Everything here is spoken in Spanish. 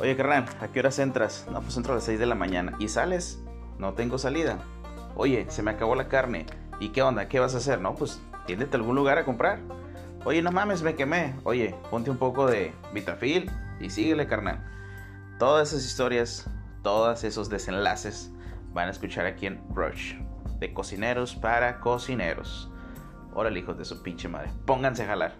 Oye, carnal, ¿a qué horas entras? No, pues entro a las 6 de la mañana. ¿Y sales? No tengo salida. Oye, se me acabó la carne. ¿Y qué onda? ¿Qué vas a hacer? No, pues tiéndete a algún lugar a comprar. Oye, no mames, me quemé. Oye, ponte un poco de Vitafil y síguele, carnal. Todas esas historias, todos esos desenlaces van a escuchar aquí en Rush. De cocineros para cocineros. Órale, hijos de su pinche madre. Pónganse a jalar.